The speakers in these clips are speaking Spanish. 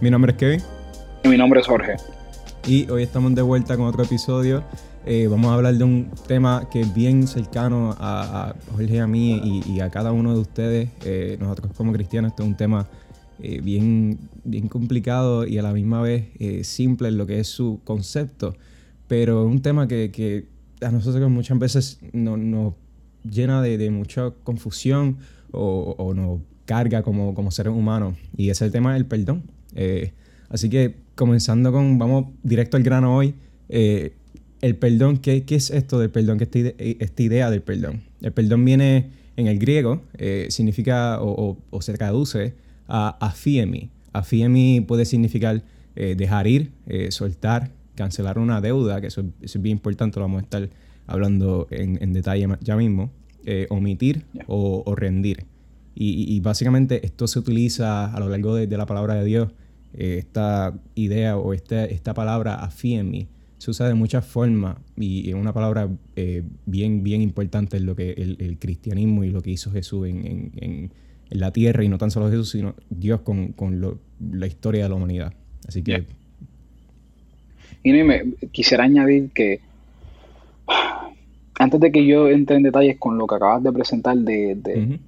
Mi nombre es Kevin. Y mi nombre es Jorge. Y hoy estamos de vuelta con otro episodio. Eh, vamos a hablar de un tema que es bien cercano a, Jorge y a mí y, a cada uno de ustedes. Eh, nosotros como cristianos, este es un tema eh, bien, bien complicado y a la misma vez simple en lo que es su concepto. Pero es un tema que, a nosotros muchas veces nos llena de, mucha confusión o, o nos carga como, como seres humanos. Y es el tema del perdón. Eh, así que comenzando con, vamos directo al grano hoy. Eh, el perdón, ¿qué, ¿qué, es esto del perdón? ¿Qué es eh, esta idea del perdón? El perdón viene en el griego, significa o, o, se traduce a afiemi. Afiemi puede significar dejar ir, soltar, cancelar una deuda, que eso, es bien importante, lo vamos a estar hablando en, en detalle ya mismo, omitir o, o rendir. Y, básicamente esto se utiliza a lo largo de, la palabra de Dios. Eh, esta idea o esta, esta palabra afiemi se usa de muchas formas y es una palabra eh, bien, bien importante en lo que el, cristianismo y lo que hizo Jesús en, en, la tierra y no tan solo Jesús, sino Dios con, con la historia de la humanidad. Así que... Y me quisiera añadir que antes de que yo entre en detalles con lo que acabas de presentar de, de,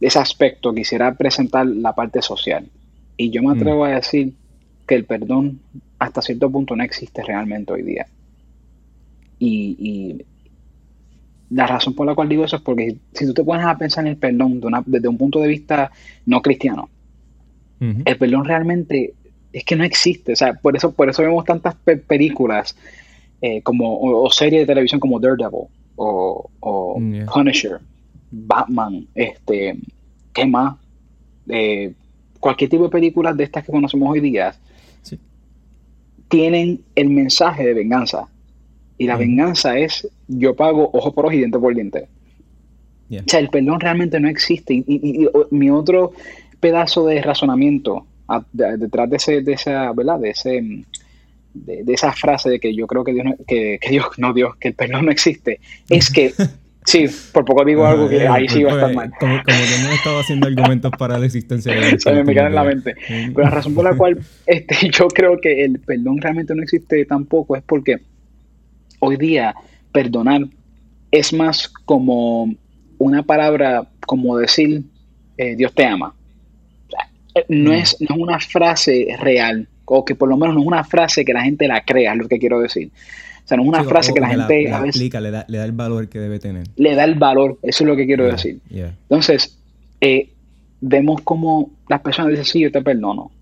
ese aspecto, quisiera presentar la parte social. Y yo me atrevo mm. a decir que el perdón hasta cierto punto no existe realmente hoy día. Y, la razón por la cual digo eso es porque si tú te pones a pensar en el perdón desde un punto de vista no cristiano, el perdón realmente es que no existe. O sea, por eso, por eso vemos tantas películas eh, como, o, series de televisión como Daredevil o, Punisher, Batman, este, ¿qué más? Eh, cualquier tipo de películas de estas que conocemos hoy día tienen el mensaje de venganza. Y la venganza es yo pago ojo por ojo y diente por diente. O sea, el perdón realmente no existe. Y, mi otro pedazo de razonamiento detrás de, ese, de esa, ¿verdad? De ese de, esa frase de que yo creo que Dios, no, que, Dios, no Dios, que el perdón no existe, es que, sí, por poco digo algo que ahí sí va a estar mal. Como, que no he estado haciendo argumentos para la existencia de. Se me queda en la mente. Pero la razón por la cual este, yo creo que el perdón realmente no existe tampoco es porque hoy día perdonar es más como una palabra, como decir eh, Dios te ama. Eh, no, mm. es, no es una frase real o que por lo menos no es una frase que la gente la crea, es lo que quiero decir. O sea, no es una frase que la gente a veces, le, da, el valor que debe tener. Le da el valor, eso es lo que quiero decir. Entonces, eh, vemos como las personas dicen, sí, yo te perdono,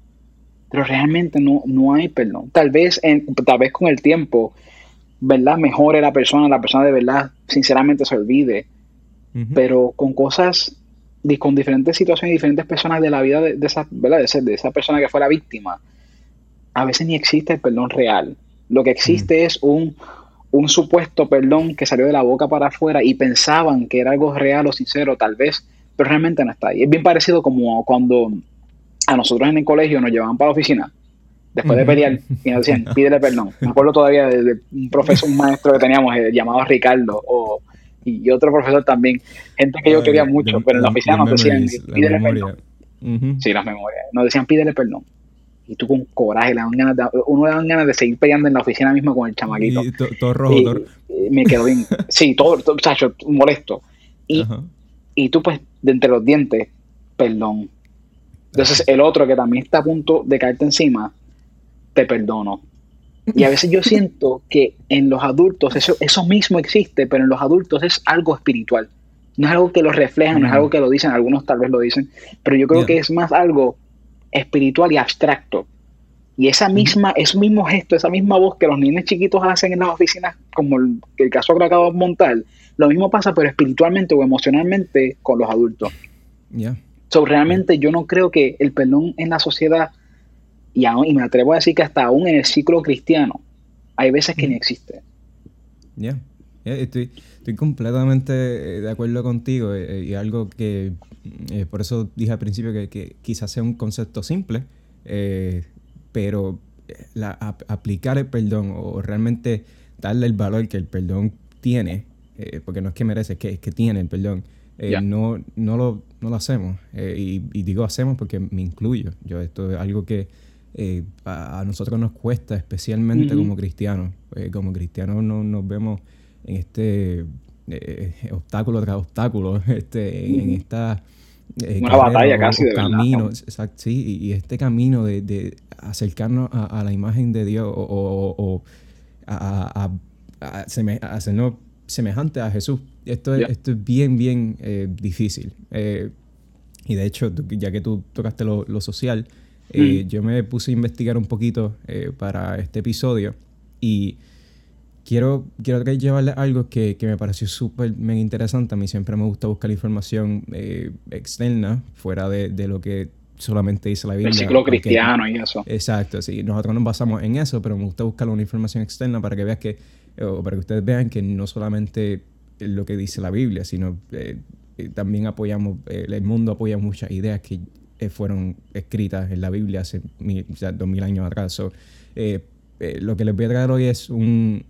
pero realmente no, no hay perdón. Tal vez, en, tal vez con el tiempo, ¿verdad? Mejore la persona, la persona de verdad, sinceramente se olvide, pero con cosas con diferentes situaciones diferentes personas de la vida de, esa, ¿verdad? De, de, esa persona que fue la víctima, a veces ni existe el perdón real. Lo que existe es un, supuesto perdón que salió de la boca para afuera y pensaban que era algo real o sincero, tal vez, pero realmente no está ahí. Es bien parecido como cuando a nosotros en el colegio nos llevaban para la oficina después de pelear y nos decían, pídele perdón. Me acuerdo todavía de, un profesor, un maestro que teníamos eh, llamado Ricardo o, y, otro profesor también, gente que yo quería mucho, pero en la oficina nos decían, pídele perdón. Sí, las memorias. Nos decían, pídele perdón y tú con coraje, le dan ganas de, uno le dan ganas de seguir peleando en la oficina misma con el chamaquito. Y todo rojo, Me quedo bien. sí, todo, todo chacho, molesto. Y, y tú, pues, de entre los dientes, perdón. Entonces, el otro que también está a punto de caerte encima, te perdono. Y a veces yo siento que en los adultos eso, eso mismo existe, pero en los adultos es algo espiritual. No es algo que lo reflejan, no es algo que lo dicen, algunos tal vez lo dicen, pero yo creo que es más algo espiritual y abstracto. Y esa misma, ese mismo gesto, esa misma voz que los niños chiquitos hacen en las oficinas, como el, caso que acabo de montar, lo mismo pasa, pero espiritualmente o emocionalmente con los adultos. Yeah. So, realmente yo no creo que el perdón en la sociedad, y, y me atrevo a decir que hasta aún en el ciclo cristiano, hay veces que ni existe. Estoy, estoy completamente eh, de acuerdo contigo eh, y algo que eh, por eso dije al principio que, quizás sea un concepto simple, eh, pero eh, aplicar el perdón o realmente darle el valor que el perdón tiene, porque no es que merece, es que, es que tiene el perdón, no, no, lo, no lo hacemos. Eh, y, digo hacemos porque me incluyo. Yo, esto es algo que eh, a, nosotros nos cuesta, especialmente como cristianos. como cristianos no, nos vemos en este obstáculo tras obstáculo, este, en esta... Una batalla casi de camino, exacto, sí, y, este camino de, acercarnos a, la imagen de Dios o, a, hacernos semejante a Jesús. Esto es, esto es bien, bien eh, difícil. Eh, y de hecho, ya que tú tocaste lo, social, eh, mm. yo me puse a investigar un poquito para este episodio y quiero, quiero llevarle algo que, que me pareció súper interesante. A mí siempre me gusta buscar información externa, fuera de, de, lo que solamente dice la Biblia. El ciclo cristiano y eso. Exacto, sí. Nosotros nos basamos en eso, pero me gusta buscar una información externa para que veas que o para que ustedes vean que no solamente lo que dice la Biblia, sino eh, eh, también apoyamos, eh, el mundo apoya muchas ideas que fueron escritas en la Biblia hace dos mil años atrás. lo que les voy a traer hoy es un,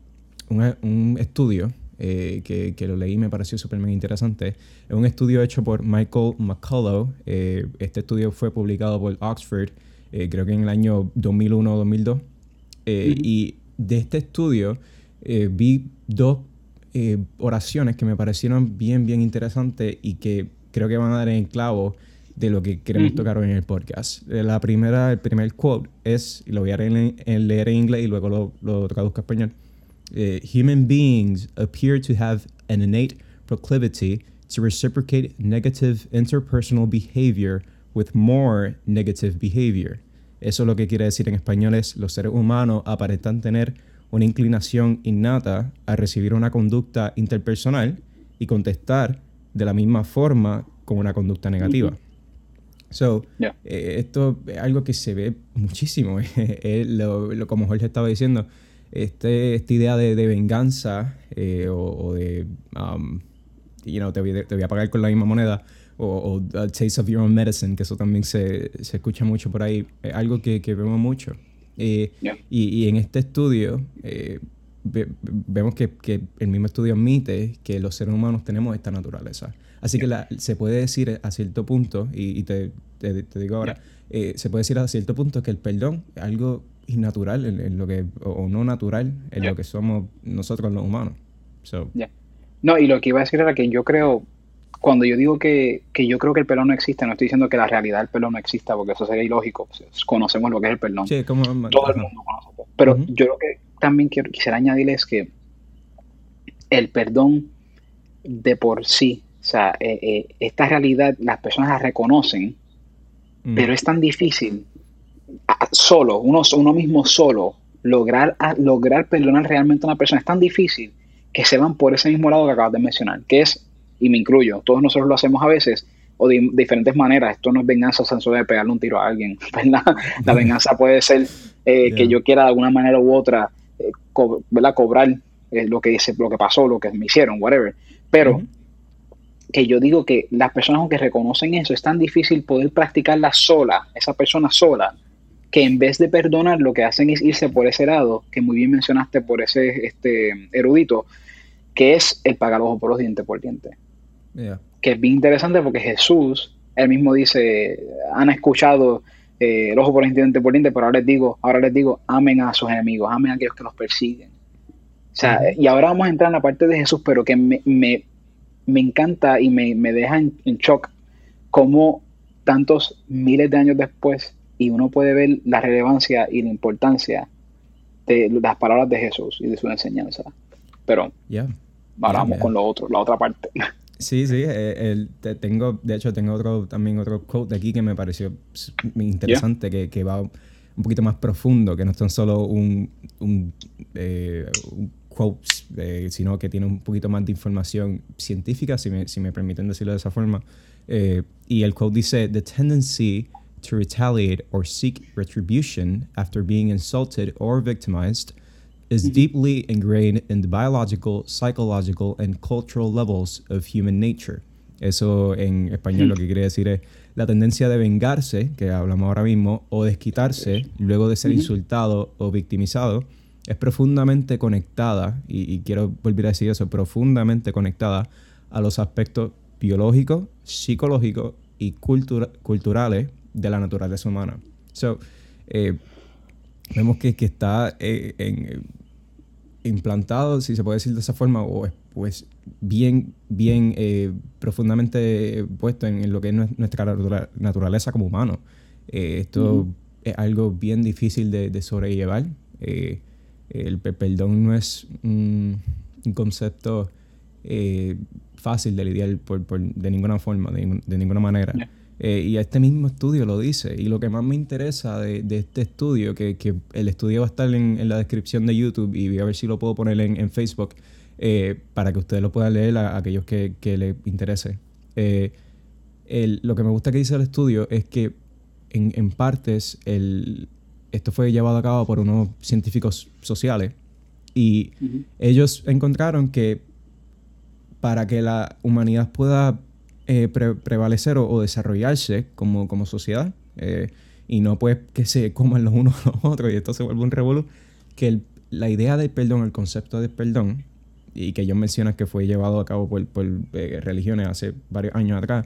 un, estudio que, que, lo leí y me pareció súper interesante. Es un estudio hecho por Michael McCullough. este estudio fue publicado por Oxford, creo que en el año 2001 o 2002. Y de este estudio eh, vi dos eh, oraciones que me parecieron bien, bien interesantes y que creo que van a dar en clavo de lo que queremos tocar hoy en el podcast. Eh, la primera, el primer quote es, y lo voy a leer en, inglés y luego lo, lo traduzco a español. Human beings appear to have an innate proclivity to reciprocate negative interpersonal behavior with more negative behavior. Eso lo que quiere decir en español es los seres humanos aparentan tener una inclinación innata a recibir una conducta interpersonal y contestar de la misma forma con una conducta negativa. So, eh, esto es algo que se ve muchísimo. lo, como Jorge estaba diciendo, este, esta idea de, venganza eh, o, de, um, you know, te, voy, a pagar con la misma moneda o, taste of your own medicine, que eso también se, se escucha mucho por ahí, es algo que, que vemos mucho. Eh, y, en este estudio eh, vemos que, el mismo estudio admite que los seres humanos tenemos esta naturaleza. Así que se puede decir a cierto punto, y, te, digo ahora, eh, se puede decir a cierto punto que el perdón es algo innatural en, lo que, o, no natural en lo que somos nosotros los humanos. No, y lo que iba a decir era que yo creo, cuando yo digo que, yo creo que el perdón no existe, no estoy diciendo que la realidad del perdón no exista, porque eso sería ilógico. Conocemos lo que es el perdón. Sí, como, Todo el mundo conoce. Pero yo lo que también quiero, quisiera añadir es que el perdón de por sí, o sea, eh, eh, esta realidad las personas la reconocen, mm. pero es tan difícil solo, uno, uno mismo solo, lograr, lograr perdonar realmente a una persona. Es tan difícil que se van por ese mismo lado que acabas de mencionar, que es y me incluyo, todos nosotros lo hacemos a veces o de, diferentes maneras. Esto no es venganza solo de pegarle un tiro a alguien, La venganza puede ser eh, que yo quiera de alguna manera u otra eh, cobrar eh, lo, que dice, lo que pasó, lo que me hicieron, whatever. Pero que yo digo que las personas aunque reconocen eso, es tan difícil poder practicarla sola, esa persona sola, que en vez de perdonar lo que hacen es irse por ese lado, que muy bien mencionaste por ese este, erudito, que es el pagar ojo por los dientes por diente. Que es bien interesante porque Jesús, él mismo dice, han escuchado eh, el ojo por el diente por pero ahora les digo, ahora les digo, amen a sus enemigos, amen a aquellos que los persiguen. O sea, y ahora vamos a entrar en la parte de Jesús, pero que me, me, encanta y me, deja en, shock cómo tantos miles de años después, y uno puede ver la relevancia y la importancia de las palabras de Jesús y de su enseñanza. Pero ahora vamos con lo otro, la otra parte. Sí, sí, eh, tengo, de hecho tengo otro, también otro quote aquí que me pareció interesante, que, que, va un poquito más profundo, que no es tan solo un, un, eh, quote, eh, sino que tiene un poquito más de información científica, si me, si me permiten decirlo de esa forma. y el quote dice, The tendency to retaliate or seek retribution after being insulted or victimized is deeply ingrained in the biological, psychological, and cultural levels of human nature. Eso en español lo que quiere decir es la tendencia de vengarse, que hablamos ahora mismo, o desquitarse luego de ser insultado o victimizado, es profundamente conectada, y, quiero volver a decir eso, profundamente conectada a los aspectos biológicos, psicológicos y culturales de la naturaleza humana. So, eh, vemos que, que está eh, en, implantado, si se puede decir de esa forma, o pues bien, bien eh, profundamente puesto en, lo que es nuestra naturaleza como humano. esto es algo bien difícil de, sobrellevar. el perdón no es un, concepto fácil de lidiar por, de ninguna forma, de, ninguna manera. Eh, y este mismo estudio lo dice. Y lo que más me interesa de, este estudio, que, el estudio va a estar en, la descripción de YouTube y voy a ver si lo puedo poner en, Facebook eh, para que ustedes lo puedan leer a, aquellos que, les interese. Eh, lo que me gusta que dice el estudio es que en, partes el, esto fue llevado a cabo por unos científicos sociales y ellos encontraron que para que la humanidad pueda eh, prevalecer o, desarrollarse como, sociedad eh, y no pues que se coman los unos a los otros y esto se vuelve un revuelo, que la idea del perdón, el concepto de perdón, y que ellos mencionan que fue llevado a cabo por, eh, religiones hace varios años atrás,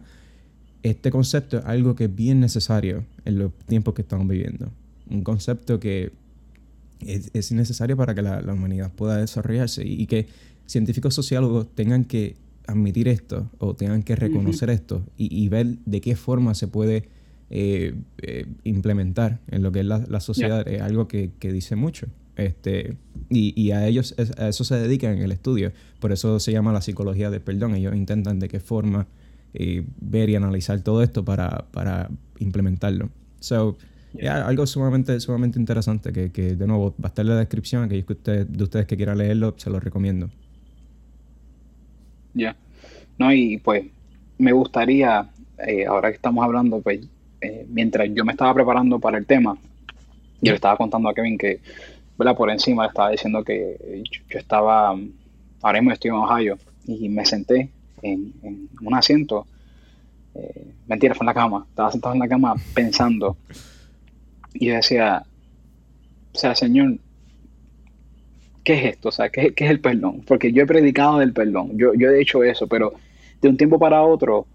este concepto es algo que es bien necesario en los tiempos que estamos viviendo. Un concepto que es, necesario para que la, humanidad pueda desarrollarse y que científicos sociólogos tengan que admitir esto o tengan que reconocer esto y, ver de qué forma se puede eh, eh, implementar en lo que es la, sociedad es algo que, dice mucho. Este, y, a ellos a eso se dedican en el estudio. Por eso se llama la psicología del perdón. Ellos intentan de qué forma eh, ver y analizar todo esto para, para implementarlo. So, algo sumamente, sumamente interesante que, que, de nuevo va a estar en la descripción. Aquellos que ustedes, de ustedes que quieran leerlo, se lo recomiendo. Ya. No, y pues me gustaría, eh, ahora que estamos hablando, pues eh, mientras yo me estaba preparando para el tema, yo le estaba contando a Kevin que, ¿verdad? Por encima le estaba diciendo que yo, estaba, ahora mismo estoy en Ohio, y me senté en, un asiento, eh, mentira, fue en la cama, estaba sentado en la cama pensando, y yo decía, o sea, Señor, ¿qué es esto? O sea, ¿qué, es el perdón? Porque yo he predicado del perdón, yo, yo he hecho eso, pero de un tiempo para otro,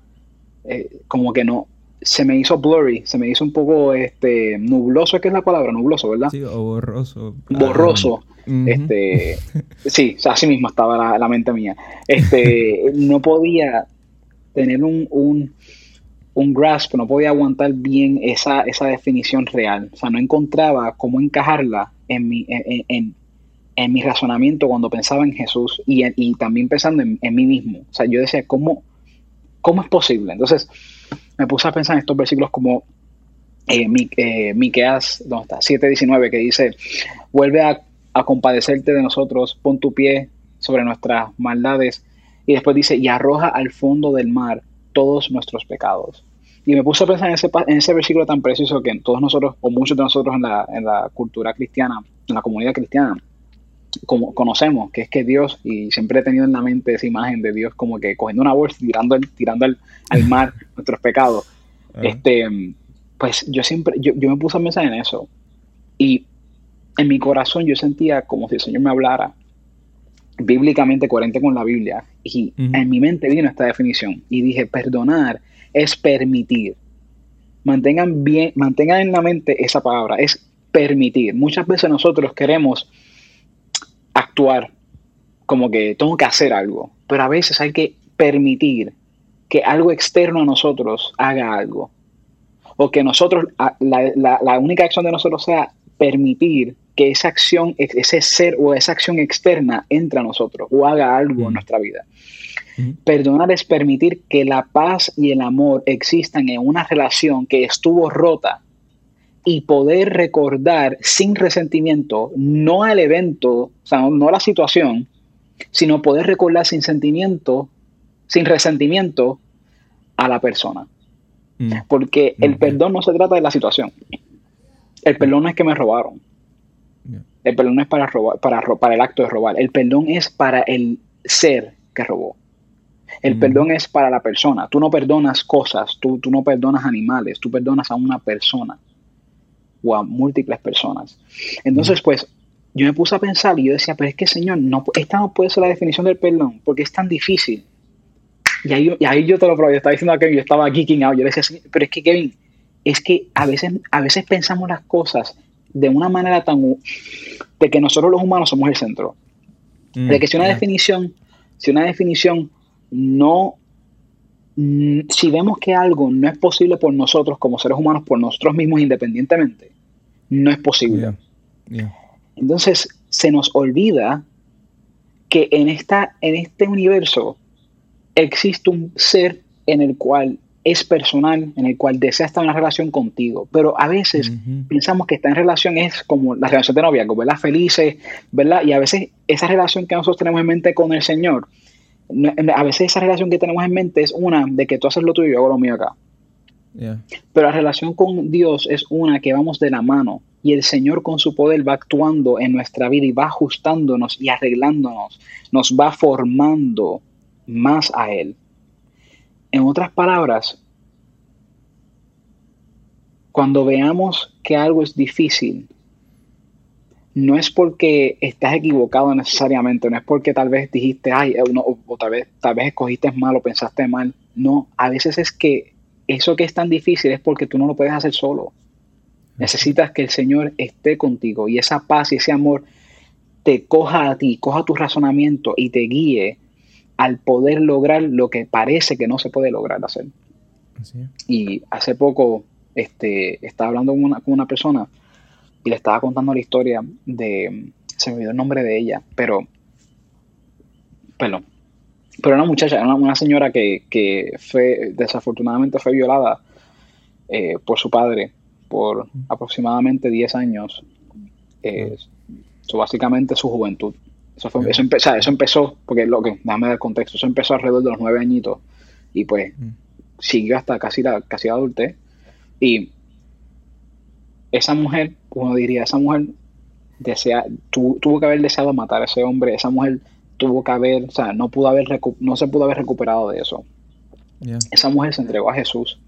eh, como que no, se me hizo blurry, se me hizo un poco este nubloso, ¿qué es la palabra? Nubloso, ¿verdad? Sí, o borroso. Borroso. Este, sí, así mismo estaba la, mente mía. Este, no podía tener un, un, un, grasp, no podía aguantar bien esa, esa definición real. O sea, no encontraba cómo encajarla en mi, en, en mi razonamiento cuando pensaba en Jesús y, y también pensando en, mí mismo. O sea, yo decía, ¿cómo, ¿cómo es posible? Entonces me puse a pensar en estos versículos como eh, eh Miqueas, ¿dónde está? 7.19, que dice, vuelve a, compadecerte de nosotros, pon tu pie sobre nuestras maldades. Y después dice, y arroja al fondo del mar todos nuestros pecados. Y me puse a pensar en ese, en ese versículo tan preciso que todos nosotros, o muchos de nosotros en la, en la cultura cristiana, en la comunidad cristiana, como conocemos, que es que Dios, y siempre he tenido en la mente esa imagen de Dios como que cogiendo una bolsa tirando, tirando al, mar nuestros pecados. Este, pues yo siempre, yo, me puse a pensar en eso. Y en mi corazón yo sentía como si el Señor me hablara bíblicamente coherente con la Biblia. Y en mi mente vino esta definición. Y dije, perdonar es permitir. Mantengan bien, mantengan en la mente esa palabra, es permitir. Muchas veces nosotros queremos actuar como que tengo que hacer algo, pero a veces hay que permitir que algo externo a nosotros haga algo. O que nosotros, la, única acción de nosotros sea permitir que esa acción, ese ser o esa acción externa entre a nosotros o haga algo en nuestra vida. Perdonar es permitir que la paz y el amor existan en una relación que estuvo rota y poder recordar sin resentimiento, no al evento, o sea, no, a la situación, sino poder recordar sin sentimiento, sin resentimiento a la persona. Mm. Porque el perdón no se trata de la situación. El perdón no es que me robaron. El perdón no es para, robar, para, para el acto de robar. El perdón es para el ser que robó. El perdón es para la persona. Tú no perdonas cosas, tú, tú no perdonas animales, tú perdonas a una persona o a múltiples personas. Entonces, pues, yo me puse a pensar y yo decía, pero es que Señor, no, esta no puede ser la definición del perdón, porque es tan difícil Y ahí, y ahí yo te lo probé, yo estaba diciendo a Kevin, yo estaba geeking out, yo le decía, pero es que Kevin, es que a veces, a veces pensamos las cosas de una manera tan... de que nosotros los humanos somos el centro. Mm, de que si una definición, si una definición no... Mm, si vemos que algo no es posible por nosotros como seres humanos, por nosotros mismos independientemente, no es posible. Entonces se nos olvida que en, esta, en este universo existe un ser en el cual es personal, en el cual desea estar en una relación contigo. Pero a veces pensamos que estar en relación es como la relación de noviazgo, ¿verdad? Felices, ¿verdad? Y a veces esa relación que nosotros tenemos en mente con el Señor, a veces esa relación que tenemos en mente es una de que tú haces lo tuyo y yo hago lo mío acá. Pero la relación con Dios es una que vamos de la mano y el Señor con su poder va actuando en nuestra vida y va ajustándonos y arreglándonos, nos va formando más a Él. En otras palabras, cuando veamos que algo es difícil, no es porque estás equivocado necesariamente, no es porque tal vez dijiste, ay, eh, o, tal, vez, tal vez escogiste mal o pensaste mal. No, a veces es que eso que es tan difícil es porque tú no lo puedes hacer solo. Necesitas que el Señor esté contigo y esa paz y ese amor te coja a ti, coja tu razonamiento y te guíe al poder lograr lo que parece que no se puede lograr hacer. Y hace poco este, estaba hablando con una, con una, persona y le estaba contando la historia de, se me olvidó el nombre de ella, pero, perdón, pero una muchacha, una, una señora que, que, fue, desafortunadamente fue violada eh, por su padre por aproximadamente 10 años, eh, básicamente su juventud. Eso, fue, eso, eso, empezó, porque lo que, déjame dar contexto, eso empezó alrededor de los nueve añitos y pues mm. siguió hasta casi la, casi adultez. Y esa mujer, uno diría, esa mujer desea, tuvo que haber deseado matar a ese hombre, esa mujer tuvo que haber, o sea, no, pudo haber no se pudo haber recuperado de eso. Esa mujer se entregó a Jesús,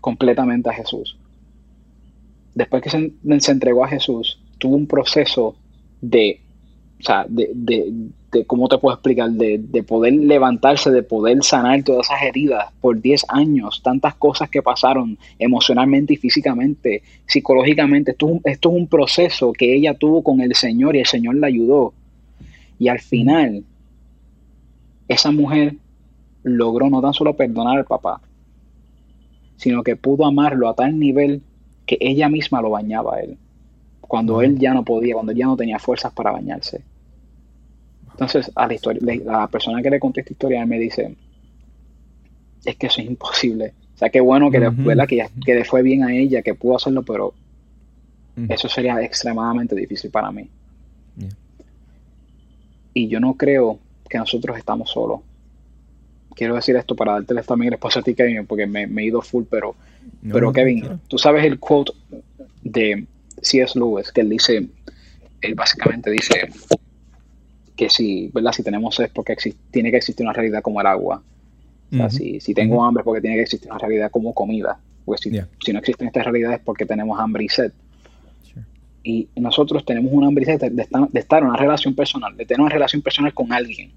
completamente a Jesús. Después que se, se entregó a Jesús, tuvo un proceso de o sea, de, de, de, cómo te puedo explicar, de, de, poder levantarse, de poder sanar todas esas heridas por 10 años, tantas cosas que pasaron emocionalmente y físicamente, psicológicamente. Esto, esto es un proceso que ella tuvo con el Señor y el Señor la ayudó. Y al final, esa mujer logró no tan solo perdonar al papá, sino que pudo amarlo a tal nivel que ella misma lo bañaba a él cuando él ya no podía, cuando él ya no tenía fuerzas para bañarse. Entonces, a la, historia, la persona que le conté esta historia, él me dice, es que eso es imposible. O sea, qué bueno que, le, que, que le fue bien a ella, que pudo hacerlo, pero eso sería extremadamente difícil para mí. Y yo no creo que nosotros estamos solos. Quiero decir esto para darte también el espacio a ti, Kevin, porque me, he ido full, pero, pero Kevin, tú sabes el quote de C.S. Lewis, que él dice, él básicamente dice que si, ¿verdad? Si tenemos es porque tiene que existir una realidad como el agua. O sea, si, si, tengo hambre es porque tiene que existir una realidad como comida. Porque si, si no existen estas realidades es porque tenemos hambre y sed. Y nosotros tenemos una hambre y sed de, estar, en una relación personal, de tener una relación personal con alguien.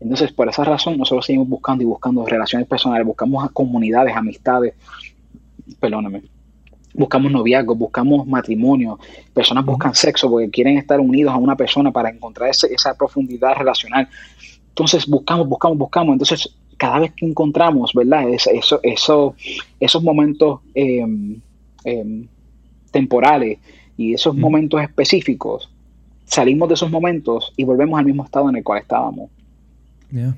Entonces, por esa razón, nosotros seguimos buscando y buscando relaciones personales, buscamos comunidades, amistades. Perdóname buscamos noviazgo, buscamos matrimonio, personas buscan sexo porque quieren estar unidos a una persona para encontrar esa profundidad relacional. Entonces buscamos, buscamos, buscamos. Entonces cada vez que encontramos, ¿verdad? eso, eso, esos momentos em, em, temporales y esos momentos específicos, salimos de esos momentos y volvemos al mismo estado en el cual estábamos.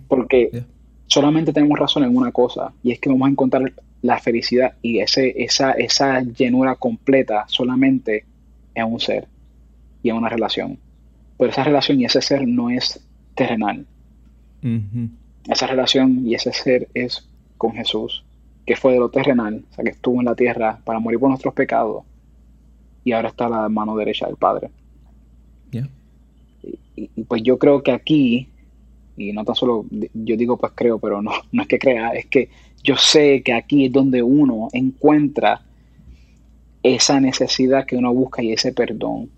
Porque solamente tenemos razón en una cosa y es que vamos a encontrar la felicidad y ese, esa, esa llenura completa solamente en un ser y en una relación. Pero esa relación y ese ser no es terrenal. Esa relación y ese ser es con Jesús, que fue de lo terrenal, o sea, que estuvo en la tierra para morir por nuestros pecados y ahora está la mano derecha del Padre. y, pues yo creo que aquí, y no tan solo, yo digo pues creo, pero no, no es que crea, es que yo sé que aquí es donde uno encuentra esa necesidad que uno busca y ese perdón.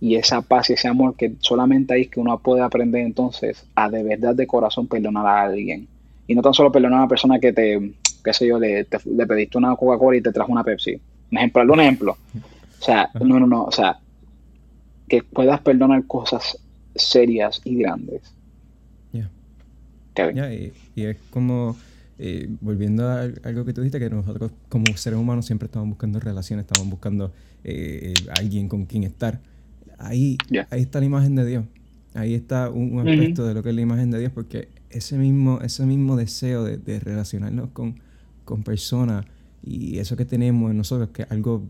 Y esa paz y ese amor que solamente ahí es que uno puede aprender entonces a de verdad de corazón perdonar a alguien. Y no tan solo perdonar a una persona que te, qué sé yo, le, le pediste una Coca-Cola y te trajo una Pepsi. Un ejemplo, un ejemplo. O sea, no, no, no, o sea, que puedas perdonar cosas serias y grandes. Ya. y, es como, eh, volviendo a algo que tú dijiste, que nosotros como seres humanos siempre estamos buscando relaciones, estamos buscando eh, alguien con quien estar. Ahí, ahí está la imagen de Dios. Ahí está un, aspecto de lo que es la imagen de Dios, porque ese mismo, ese mismo deseo de, relacionarnos con, con personas y eso que tenemos en nosotros, que es algo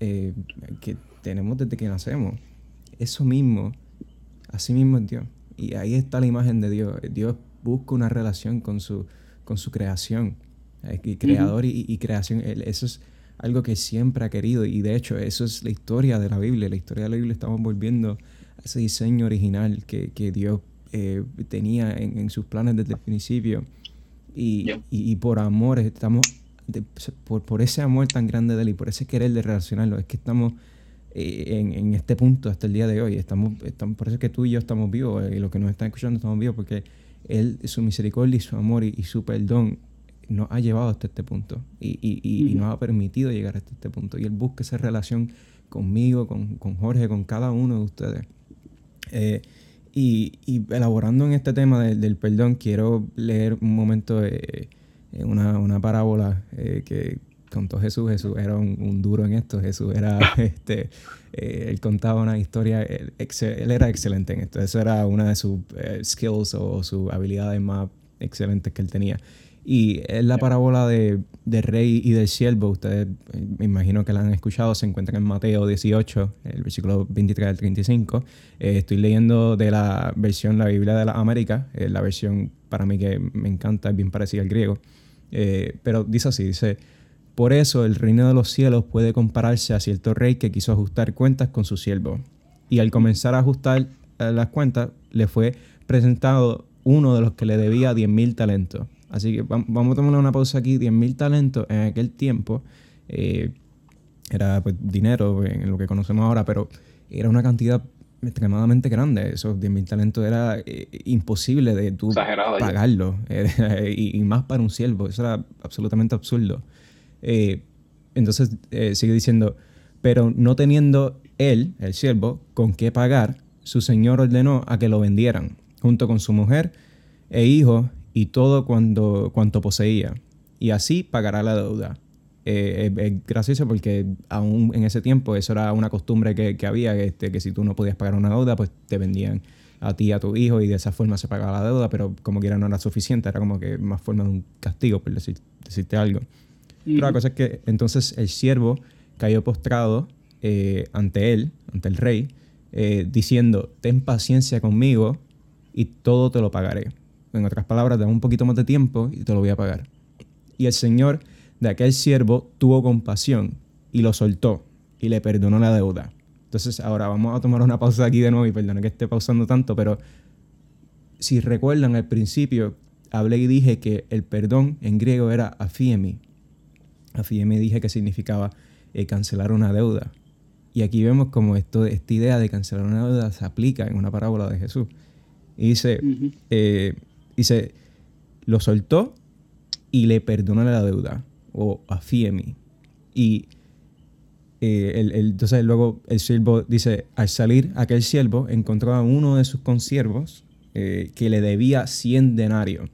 eh, que tenemos desde que nacemos, eso mismo, así mismo es Dios. Y ahí está la imagen de Dios. Dios busca una relación con su, con su creación. Y creador y, creación, eso es algo que siempre ha querido. Y de hecho, eso es la historia de la Biblia. La historia de la Biblia estamos volviendo a ese diseño original que, Dios eh, tenía en, sus planes desde el principio. Y, y, por amor, estamos, por, por ese amor tan grande de Él y por ese querer de relacionarlo, es que estamos eh, en, este punto hasta el día de hoy. Estamos, estamos, por eso es que tú y yo estamos vivos eh, y los que nos están escuchando estamos vivos porque Él, su misericordia y su amor y, su perdón nos ha llevado hasta este punto y, y, nos ha permitido llegar hasta este punto. Y Él busca esa relación conmigo, con, con Jorge, con cada uno de ustedes. Eh, y, elaborando en este tema del perdón, quiero leer un momento una, una parábola que contó Jesús. Jesús era un, duro en esto. Jesús era, este, eh, él contaba una historia, él, era excelente en esto. Eso era una de sus eh, skills o sus habilidades más excelentes que él tenía. Y es la parábola de, rey y del siervo. Ustedes eh, me imagino que la han escuchado. Se encuentra en Mateo 18, el versículo 23 al 35. estoy leyendo de la versión, la Biblia de la América. la versión para mí que me encanta, es bien parecida al griego. Pero dice así, dice... Por eso el reino de los cielos puede compararse a cierto rey que quiso ajustar cuentas con su siervo. Y al comenzar a ajustar eh, las cuentas, le fue presentado uno de los que le debía 10.000 talentos. Así que vamos a tomar una pausa aquí. 10.000 talentos en aquel tiempo eh, era pues, dinero en lo que conocemos ahora, pero era una cantidad extremadamente grande. Esos 10.000 talentos era eh, imposible de tú pagarlo. y, y, más para un siervo. Eso era absolutamente absurdo. Eh, entonces eh, sigue diciendo, pero no teniendo él, el siervo, con qué pagar, su señor ordenó a que lo vendieran, junto con su mujer e hijo y todo cuando, cuanto poseía, y así pagará la deuda. Eh, es gracioso porque aún en ese tiempo eso era una costumbre que, había, este, que si tú no podías pagar una deuda, pues te vendían a ti a tu hijo y de esa forma se pagaba la deuda, pero como quiera no era suficiente, era como que más forma de un castigo, por decirte algo. Pero la cosa es que entonces el siervo cayó postrado eh, ante él, ante el rey, eh, diciendo, ten paciencia conmigo y todo te lo pagaré. En otras palabras, dame un poquito más de tiempo y te lo voy a pagar. Y el Señor de aquel siervo tuvo compasión y lo soltó y le perdonó la deuda. Entonces ahora vamos a tomar una pausa aquí de nuevo y perdona que esté pausando tanto, pero si recuerdan al principio hablé y dije que el perdón en griego era afiemi, me dije que significaba eh, cancelar una deuda. Y aquí vemos como esto, esta idea de cancelar una deuda se aplica en una parábola de Jesús. Y dice, eh, dice lo soltó y le perdonó la deuda, o afiemi. Y eh, el, entonces luego el siervo dice, al salir aquel siervo encontró a uno de sus consiervos que le debía 100 denarios.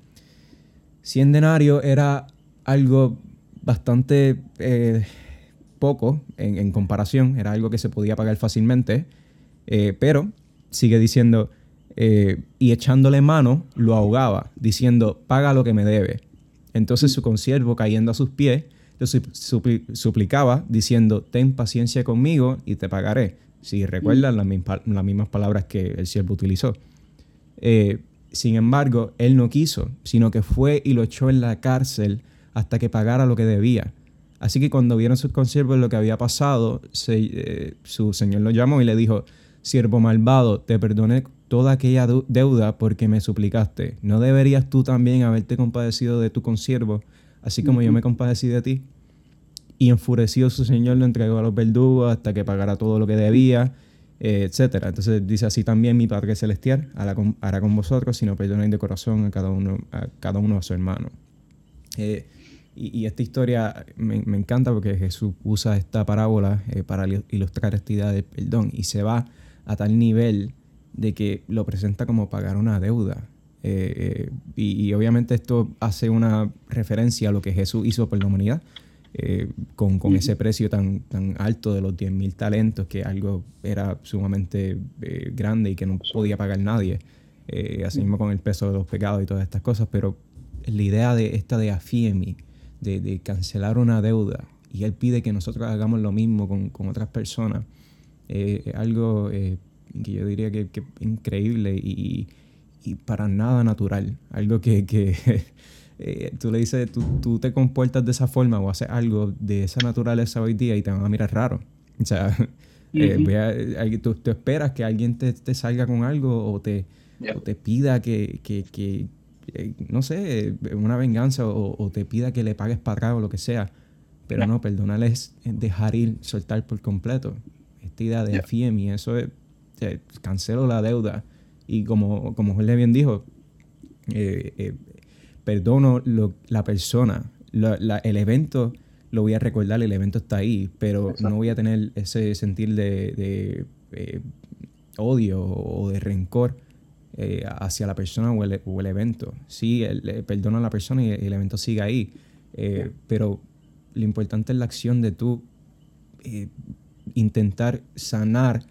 100 denarios era algo bastante eh, poco en, comparación, era algo que se podía pagar fácilmente, eh, pero sigue diciendo, eh, y echándole mano, lo ahogaba, diciendo, paga lo que me debe. Entonces su consiervo, cayendo a sus pies, le suplicaba, diciendo, ten paciencia conmigo y te pagaré. Si recuerdan las, mismas palabras que el siervo utilizó. sin embargo, él no quiso, sino que fue y lo echó en la cárcel hasta que pagara lo que debía. Así que cuando vieron sus consiervos lo que había pasado, eh, su señor lo llamó y le dijo, siervo malvado, te perdoné toda aquella deuda porque me suplicaste. ¿No deberías tú también haberte compadecido de tu consiervo, así como yo me compadecí de ti? Y enfurecido su señor lo entregó a los verdugos hasta que pagara todo lo que debía. eh, etcétera. Entonces dice así también mi Padre Celestial hará con, hará con vosotros si no perdonáis de corazón a cada uno a, cada uno a su hermano. Eh, y, esta historia me, encanta porque Jesús usa esta parábola eh, para ilustrar esta idea del perdón y se va a tal nivel de que lo presenta como pagar una deuda. y, obviamente esto hace una referencia a lo que Jesús hizo por la humanidad, eh, con, con ese precio tan, tan alto de los 10.000 talentos, que algo era sumamente eh, grande y que no podía pagar nadie, eh, así mismo con el peso de los pecados y todas estas cosas, pero la idea de esta de afiemi, de, de cancelar una deuda, y él pide que nosotros hagamos lo mismo con, con otras personas, es algo que yo diría que, que increíble y, y, para nada natural, algo que, que Eh, tú le dices, tú, tú, te comportas de esa forma o haces algo de esa naturaleza hoy día y te van a mirar raro. O sea, eh, tú, esperas que alguien te, te, salga con algo o te, te pida que, que, que eh, no sé, una venganza o, te pida que le pagues para atrás o lo que sea. Pero no, perdonarle es dejar ir, soltar por completo. Esta idea de yeah. y eso es, cancelo la deuda. Y como, como Jorge bien dijo, eh, perdono la persona, el evento lo voy a recordar, el evento está ahí, pero no voy a tener ese sentir de, eh, odio o de rencor eh, hacia la persona o el, evento. Sí, el, perdono a la persona y el, evento sigue ahí, eh, pero lo importante es la acción de tú intentar sanar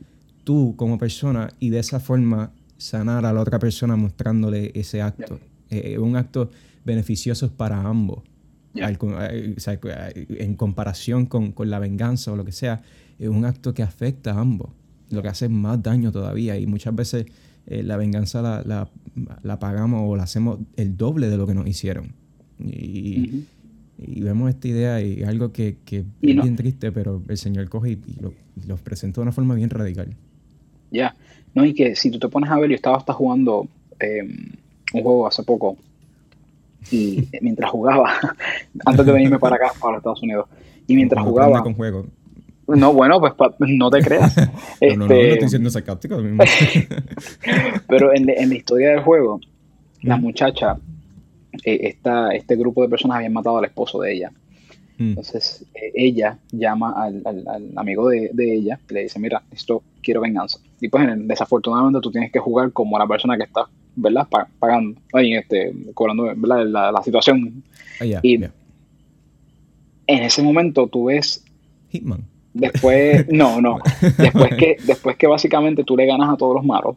tú como persona y de esa forma sanar a la otra persona mostrándole ese acto. Eh, un acto beneficioso para ambos. Eh, en comparación con, la venganza o lo que sea, es un acto que afecta a ambos, lo que hace más daño todavía. Y muchas veces eh, la venganza la, pagamos o la hacemos el doble de lo que nos hicieron. Y, vemos esta idea y algo que, es bien triste, pero el Señor coge y, lo, los presenta de una forma bien radical. Ya, no, y que si tú te pones a ver, yo estaba hasta jugando em, un juego hace poco y mientras jugaba, antes de venirme para acá, para Estados Unidos, y mientras jugaba... Con juego. No, bueno, pues no te creas. no, no, no, estoy siendo sarcástico. pero en, en, la historia del juego, la muchacha, eh, este grupo de personas habían matado al esposo de ella. Mm. Entonces, eh, ella llama al, al, amigo de, de, ella y le dice, mira, esto quiero venganza. Y pues desafortunadamente tú tienes que jugar como la persona que está ¿verdad? Pagando, ahí, este, cobrando La, la, situación. Ah, y en ese momento tú ves... Hitman. Después, no, no. Después que, después que básicamente tú le ganas a todos los malos,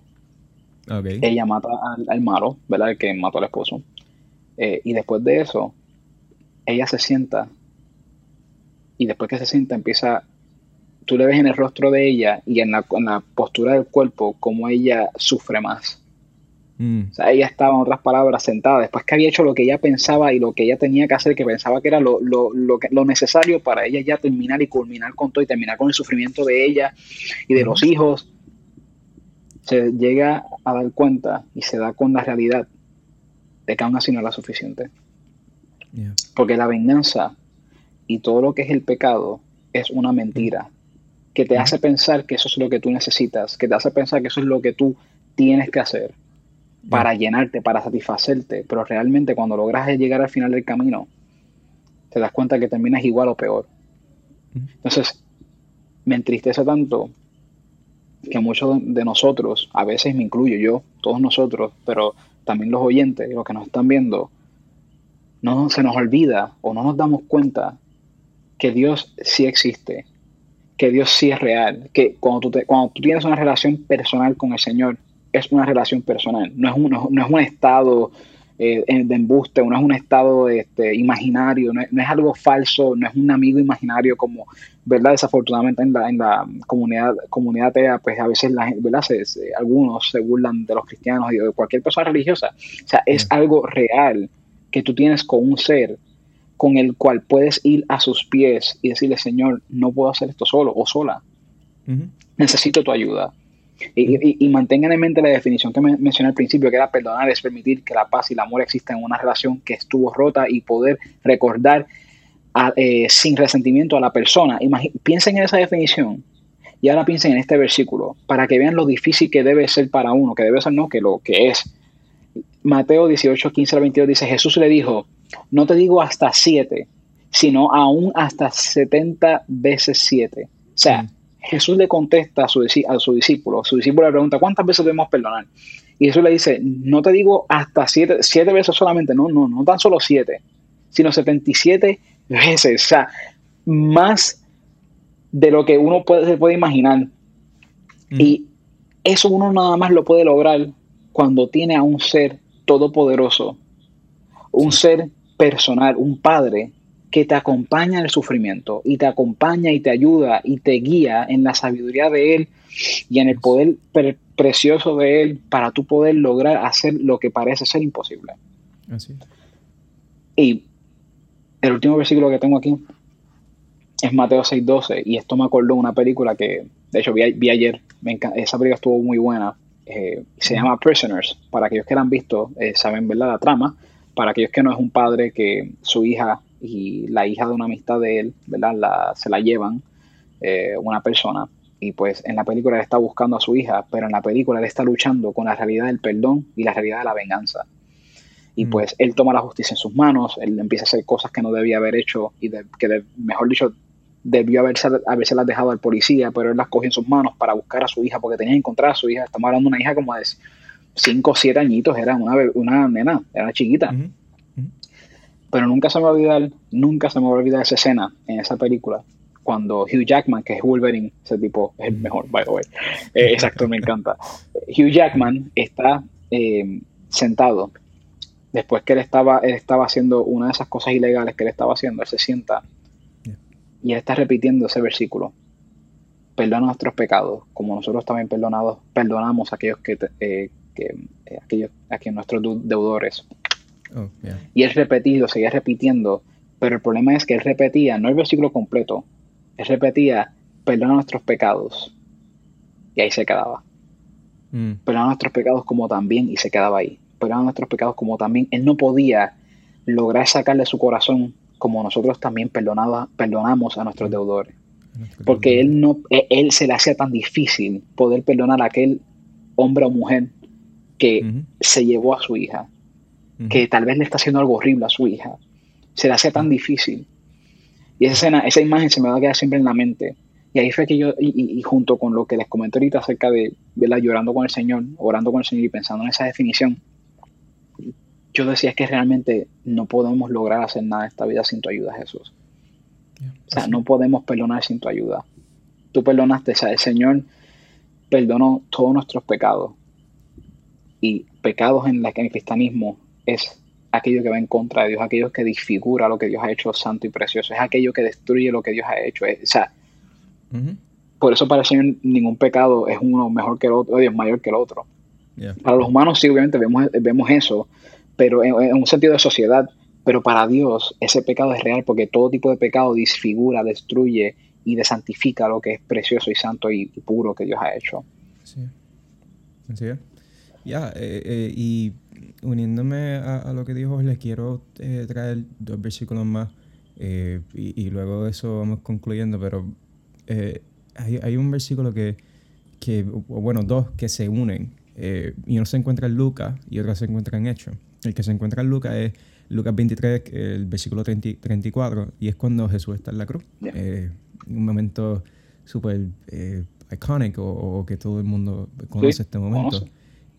ella mata al, malo, ¿verdad? El que mató al esposo. Eh, y después de eso, ella se sienta y después que se sienta empieza, tú le ves en el rostro de ella y en la, en la postura del cuerpo como ella sufre más. Mm. O sea, ella estaba, en otras palabras, sentada después que había hecho lo que ella pensaba y lo que ella tenía que hacer, que pensaba que era lo, lo, lo, lo necesario para ella ya terminar y culminar con todo y terminar con el sufrimiento de ella y de los hijos. Se llega a dar cuenta y se da con la realidad de que aún así no era suficiente. Porque la venganza y todo lo que es el pecado es una mentira que te hace pensar que eso es lo que tú necesitas, que te hace pensar que eso es lo que tú tienes que hacer para llenarte, para satisfacerte, pero realmente cuando logras llegar al final del camino, te das cuenta que terminas igual o peor. Entonces, me entristece tanto que muchos de nosotros, a veces me incluyo yo, todos nosotros, pero también los oyentes, los que nos están viendo, no se nos olvida o no nos damos cuenta que Dios sí existe, que Dios sí es real, que cuando tú, cuando tú tienes una relación personal con el Señor, es una relación personal, no es un, no es un estado eh, de embuste, no es un estado este, imaginario, no es, algo falso, no es un amigo imaginario como, ¿verdad? Desafortunadamente en la, en la comunidad, comunidad atea, pues a veces la, ¿verdad? algunos se burlan de los cristianos y de cualquier persona religiosa. O sea, es algo real que tú tienes con un ser con el cual puedes ir a sus pies y decirle, Señor, no puedo hacer esto solo o sola. Necesito tu ayuda. Y, mantengan en mente la definición que me mencioné al principio, que era perdonar es permitir que la paz y el amor existan en una relación que estuvo rota y poder recordar eh, sin resentimiento a la persona. piensen en esa definición Y ahora piensen en este versículo, para que vean lo difícil que debe ser para uno, que debe ser no, que lo que es. Mateo 18, 15 al 22 dice, Jesús le dijo, no te digo hasta siete, sino aún hasta 70 veces siete. O sea, mm. Jesús le contesta a su, a su discípulo, su discípulo le pregunta, ¿cuántas veces debemos perdonar? Y Jesús le dice, no te digo hasta siete, siete veces solamente, no, no, no tan solo siete, sino 77 veces. O sea, más de lo que uno puede, se puede imaginar. Y eso uno nada más lo puede lograr cuando tiene a un ser todopoderoso, un ser personal, un padre que te acompaña en el sufrimiento y te acompaña y te ayuda y te guía en la sabiduría de Él y en el poder precioso de Él para tú poder lograr hacer lo que parece ser imposible. Así. Y el último versículo que tengo aquí es Mateo 6:12 y esto me acordó una película que de hecho vi, ayer, esa película estuvo muy buena, eh, se llama Prisoners, para aquellos que la han visto eh, saben ¿verdad? la trama, para aquellos que no es un padre que su hija y la hija de una amistad de él ¿verdad? se la llevan eh, una persona y pues en la película él está buscando a su hija, pero en la película él está luchando con la realidad del perdón y la realidad de la venganza. Y mm. pues él toma la justicia en sus manos, él empieza a hacer cosas que no debía haber hecho y que, mejor dicho, debió haberse, haberse las dejado al policía, pero él las cogió en sus manos para buscar a su hija porque tenía que encontrar a su hija. Estamos hablando de una hija como de 5 o 7 añitos, era una, una nena, era chiquita. Pero nunca se me va a olvidar, nunca se me va a olvidar esa escena en esa película, cuando Hugh Jackman, que es Wolverine, ese tipo es el mejor, by the way, eh, exacto, me encanta. Hugh Jackman está eh, sentado, después que él estaba, él estaba haciendo una de esas cosas ilegales que él estaba haciendo, él se sienta y él está repitiendo ese versículo. Perdona nuestros pecados, como nosotros también perdonados, perdonamos a aquellos que, eh, aquellos, a nuestros deudores. Oh, y él repetido, seguía repitiendo, pero el problema es que él repetía, no el versículo completo, él repetía, perdona nuestros pecados. Y ahí se quedaba. Mm. Perdona nuestros pecados como también, y se quedaba ahí. Perdona nuestros pecados como también. Él no podía lograr sacarle su corazón como nosotros también perdonamos a nuestros deudores. Porque él, no, e, él se le hacía tan difícil poder perdonar a aquel hombre o mujer que se llevó a su hija, que tal vez le está haciendo algo horrible a su hija. Se le hacía tan difícil. Y esa escena, esa imagen se me va a quedar siempre en la mente. Y ahí fue que yo, y, junto con lo que les comenté ahorita acerca de verla llorando con el Señor, orando con el Señor y pensando en esa definición, yo decía que realmente no podemos lograr hacer nada en esta vida sin tu ayuda, Jesús. o sea, no podemos perdonar sin tu ayuda. Tú perdonaste, o sea, el Señor perdonó todos nuestros pecados. Y pecados en, la, en el cristianismo es aquello que va en contra de Dios, aquello que disfigura lo que Dios ha hecho santo y precioso, es aquello que destruye lo que Dios ha hecho. o sea, por eso para el Señor ningún pecado es uno mejor que el otro, Dios mayor que el otro. Para los humanos sí, obviamente vemos, vemos eso, pero en, un sentido de sociedad, pero para Dios ese pecado es real porque todo tipo de pecado disfigura, destruye y desantifica lo que es precioso y santo y, puro que Dios ha hecho. Sí. Ya, eh, eh, y uniéndome a, lo que dijo, les quiero eh, traer dos versículos más y, luego de eso vamos concluyendo, pero hay, un versículo que, que, bueno, dos que se unen y uno se encuentra en Lucas y otro se encuentra en Hechos. El que se encuentra en Lucas es Lucas 23, el versículo 34, y es cuando Jesús está en la cruz. un momento súper icónico o, que todo el mundo conoce este momento.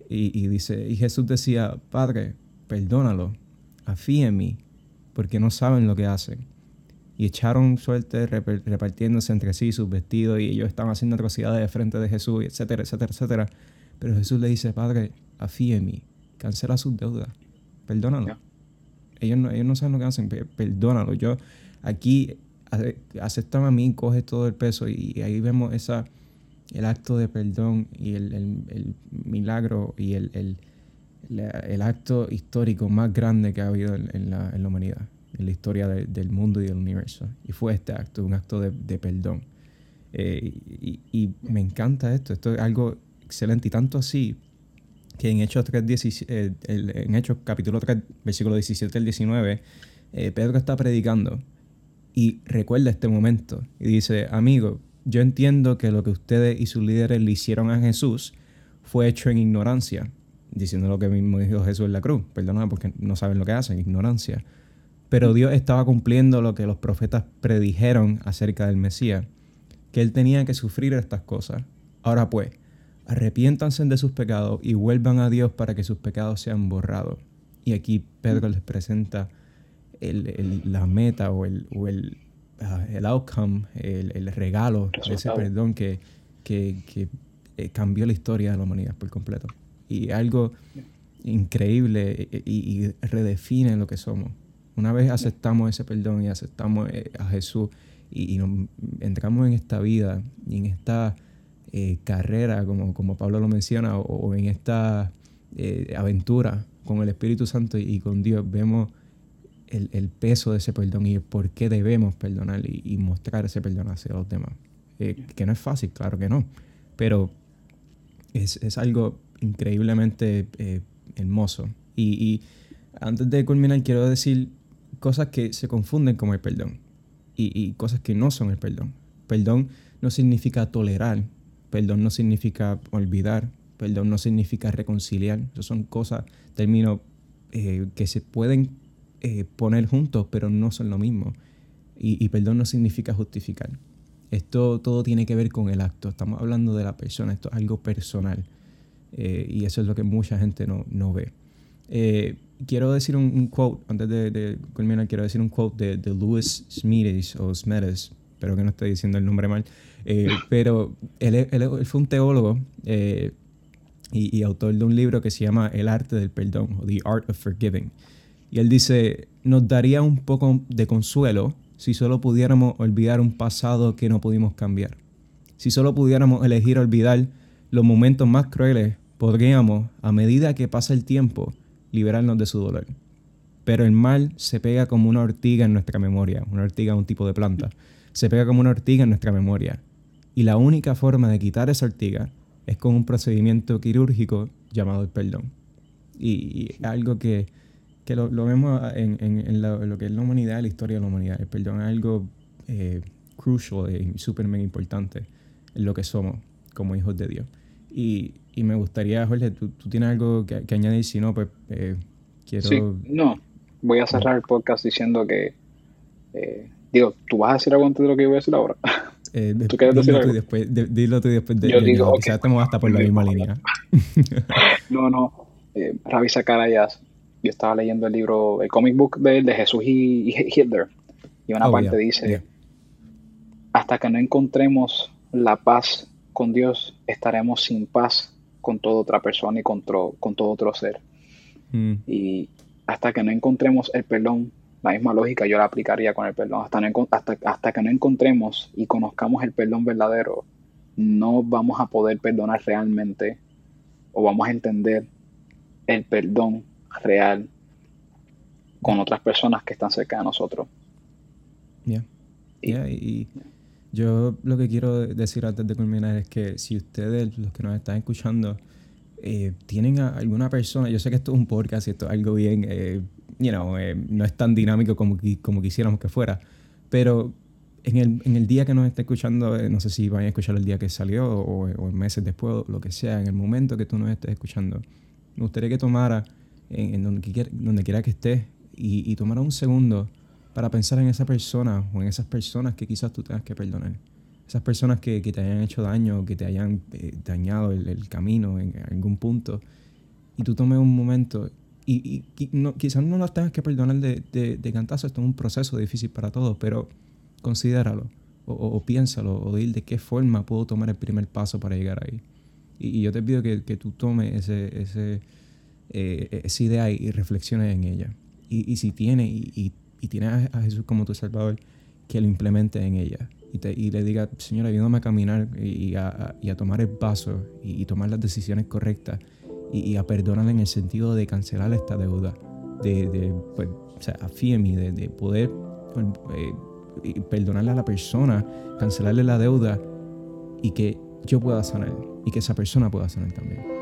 Y, dice, y Jesús decía, Padre, perdónalo, afíe en mí, porque no saben lo que hacen. Y echaron suerte repartiéndose entre sí sus vestidos y ellos estaban haciendo atrocidades de frente de Jesús, etcétera, etcétera, etcétera. Pero Jesús le dice, Padre, afíe en mí, cancela sus deudas, perdónalo. Ellos, no, ellos no saben lo que hacen, perdónalo. Yo aquí aceptan a mí, coge todo el peso y ahí vemos esa el acto de perdón y el, milagro y el, acto histórico más grande que ha habido en, la, humanidad, en la historia del mundo y del universo. Y fue este acto, un acto de, perdón. Eh, y, me encanta esto, esto es algo excelente y tanto así que en Hechos, 3, eh, en Hechos capítulo 3, versículo 17 al 19, eh, Pedro está predicando y recuerda este momento y dice, amigo, yo entiendo que lo que ustedes y sus líderes le hicieron a Jesús fue hecho en ignorancia, diciendo lo que mismo dijo Jesús en la cruz, perdóname porque no saben lo que hacen, ignorancia. Pero Dios estaba cumpliendo lo que los profetas predijeron acerca del Mesías, que él tenía que sufrir estas cosas. Ahora pues, arrepiéntanse de sus pecados y vuelvan a Dios para que sus pecados sean borrados. Y aquí Pedro les presenta la meta o el, el, outcome, el, regalo de ese perdón que, que, eh, cambió la historia de la humanidad por completo. Y algo increíble eh, y, redefine lo que somos. Una vez aceptamos ese perdón y aceptamos eh, a Jesús y, nos entramos en esta vida y en esta carrera, como, como Pablo lo menciona, o, en esta aventura con el Espíritu Santo y con Dios, vemos el, peso de ese perdón y por qué debemos perdonar y, mostrar ese perdón hacia los demás. Eh, que no es fácil, claro que no, pero es, algo increíblemente eh, hermoso. Y, antes de culminar, quiero decir cosas que se confunden con el perdón y, cosas que no son el perdón. Perdón no significa tolerar, perdón no significa olvidar, perdón no significa reconciliar. Esas son cosas, términos eh, que se pueden eh, poner juntos, pero no son lo mismo. Y, perdón no significa justificar. Esto todo tiene que ver con el acto. Estamos hablando de la persona, esto es algo personal. Eh, y eso es lo que mucha gente no, no ve. Eh, quiero decir un, quote, antes de, de, culminar, quiero decir un quote de, de Louis Smedes o Smedes, espero que no esté diciendo el nombre mal, pero él, él, fue un teólogo y, y, autor de un libro que se llama El arte del perdón, o The Art of Forgiving. Y él dice, nos daría un poco de consuelo si solo pudiéramos olvidar un pasado que no pudimos cambiar. Si solo pudiéramos elegir olvidar los momentos más crueles, podríamos, a medida que pasa el tiempo, liberarnos de su dolor. Pero el mal se pega como una ortiga en nuestra memoria. Una ortiga un tipo de planta. Se pega como una ortiga en nuestra memoria. Y la única forma de quitar esa ortiga es con un procedimiento quirúrgico llamado el perdón. Y algo que que lo, vemos en, en, lo, que es la humanidad, la historia de la humanidad. El perdón es algo eh, crucial y súper mega importante en lo que somos como hijos de Dios. Y, y me gustaría, Jorge, ¿tú, ¿tú, tienes algo que, añadir? Si no, pues eh, quiero... Sí, no, voy a cerrar el podcast diciendo que, eh, digo, ¿tú vas a decir algo antes de lo que yo voy a decir ahora? Eh, ¿Tú quieres decir algo? después, dilo tú después de, yo digo, okay. quizás estamos hasta por la misma línea. no, no, eh, Ravi Sakarayas yo estaba leyendo el libro, el comic book de, de Jesús y, Hitler, y una oh, parte dice, hasta que no encontremos la paz con Dios, estaremos sin paz con toda otra persona y con, con todo otro ser. Mm. Y hasta que no encontremos el perdón, la misma lógica yo la aplicaría con el perdón, hasta, hasta, hasta que no encontremos y conozcamos el perdón verdadero, no vamos a poder perdonar realmente o vamos a entender el perdón real con otras personas que están cerca de nosotros. Ya. y, yo lo que quiero decir antes de culminar es que si ustedes, los que nos están escuchando, eh, tienen a alguna persona, yo sé que esto es un podcast y esto es algo bien, eh, you know, eh, no es tan dinámico como, como quisiéramos que fuera, pero en el, en el día que nos está escuchando, no sé si van a escuchar el día que salió o, o meses después, o lo que sea, en el momento que tú nos estés escuchando, me gustaría que tomara en, donde, quiera, donde quiera que estés, y, y tomar un segundo para pensar en esa persona o en esas personas que quizás tú tengas que perdonar. Esas personas que, que te hayan hecho daño, que te hayan eh, dañado el, camino en, algún punto. Y tú tomes un momento y, y, no, quizás no las tengas que perdonar de, de, de, cantazo. Esto es un proceso difícil para todos, pero considéralo o, o, piénsalo o dile de qué forma puedo tomar el primer paso para llegar ahí. Y, yo te pido que, que tú tomes ese, ese eh, esa idea y, reflexiones en ella. Y, y si tiene y, y, tiene a, Jesús como tu Salvador, que lo implemente en ella. Y, te, le diga, Señor, ayúdame a caminar y a, y a tomar el paso y, tomar las decisiones correctas y, a perdonarle en el sentido de cancelar esta deuda, de, de pues, o sea, a de, de poder eh, perdonarle a la persona, cancelarle la deuda y que yo pueda sanar y que esa persona pueda sanar también.